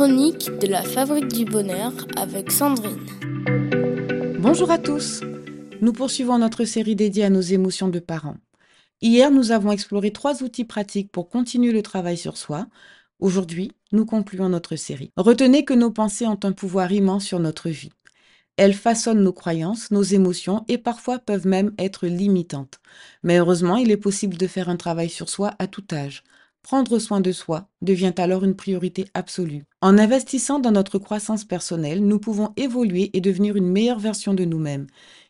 chroniques de la Fabrique du Bonheur avec Sandrine. Bonjour à tous. Nous poursuivons notre série dédiée à nos émotions de parents. Hier, nous avons exploré trois outils pratiques pour continuer le travail sur soi. Aujourd'hui, nous concluons notre série. Retenez que nos pensées ont un pouvoir immense sur notre vie. Elles façonnent nos croyances, nos émotions et parfois peuvent même être limitantes. Mais heureusement, il est possible de faire un travail sur soi à tout âge. Prendre soin de soi devient alors une priorité absolue. En investissant dans notre croissance personnelle, nous pouvons évoluer et devenir une meilleure version de nous-mêmes.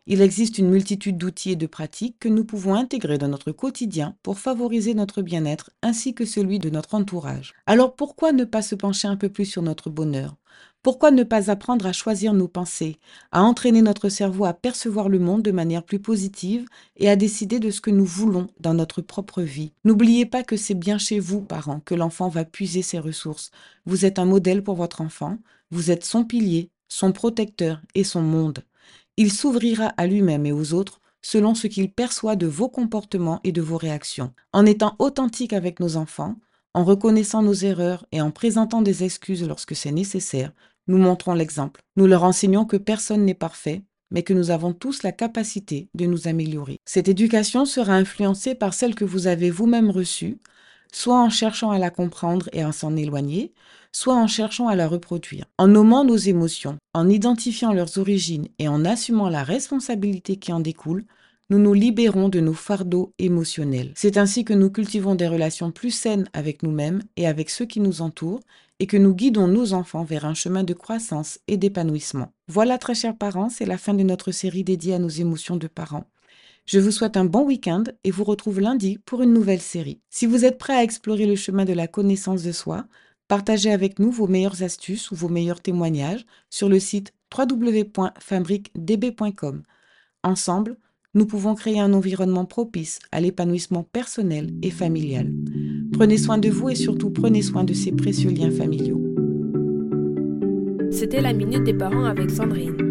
Il existe une multitude d'outils et de pratiques que nous pouvons intégrer dans notre quotidien pour favoriser notre bien-être ainsi que celui de notre entourage. Alors pourquoi ne pas se pencher un peu plus sur notre bonheur? Pourquoi ne pas apprendre à choisir nos pensées, à entraîner notre cerveau à percevoir le monde de manière plus positive et à décider de ce que nous voulons dans notre propre vie? N'oubliez pas que c'est bien chez vous, parents, que l'enfant va puiser ses ressources. Vous êtes un modèle pour votre enfant, vous êtes son pilier, son protecteur et son monde. Il s'ouvrira à lui-même et aux autres selon ce qu'il perçoit de vos comportements et de vos réactions. En étant authentique avec nos enfants, en reconnaissant nos erreurs et en présentant des excuses lorsque c'est nécessaire, nous montrons l'exemple. Nous leur enseignons que personne n'est parfait, mais que nous avons tous la capacité de nous améliorer. Cette éducation sera influencée par celle que vous avez vous-même reçue, soit en cherchant à la comprendre et à s'en éloigner, soit en cherchant à la reproduire. En nommant nos émotions, en identifiant leurs origines et en assumant la responsabilité qui en découle, nous nous libérons de nos fardeaux émotionnels. C'est ainsi que nous cultivons des relations plus saines avec nous-mêmes et avec ceux qui nous entourent et que nous guidons nos enfants vers un chemin de croissance et d'épanouissement. Voilà, très chers parents, c'est la fin de notre série dédiée à nos émotions de parents. Je vous souhaite un bon week-end et vous retrouve lundi pour une nouvelle série. Si vous êtes prêts à explorer le chemin de la connaissance de soi, partagez avec nous vos meilleures astuces ou vos meilleurs témoignages sur le site www.fabriquedb.com. Ensemble, nous pouvons créer un environnement propice à l'épanouissement personnel et familial. Prenez soin de vous et surtout prenez soin de ces précieux liens familiaux. C'était la Minute des Parents avec Sandrine.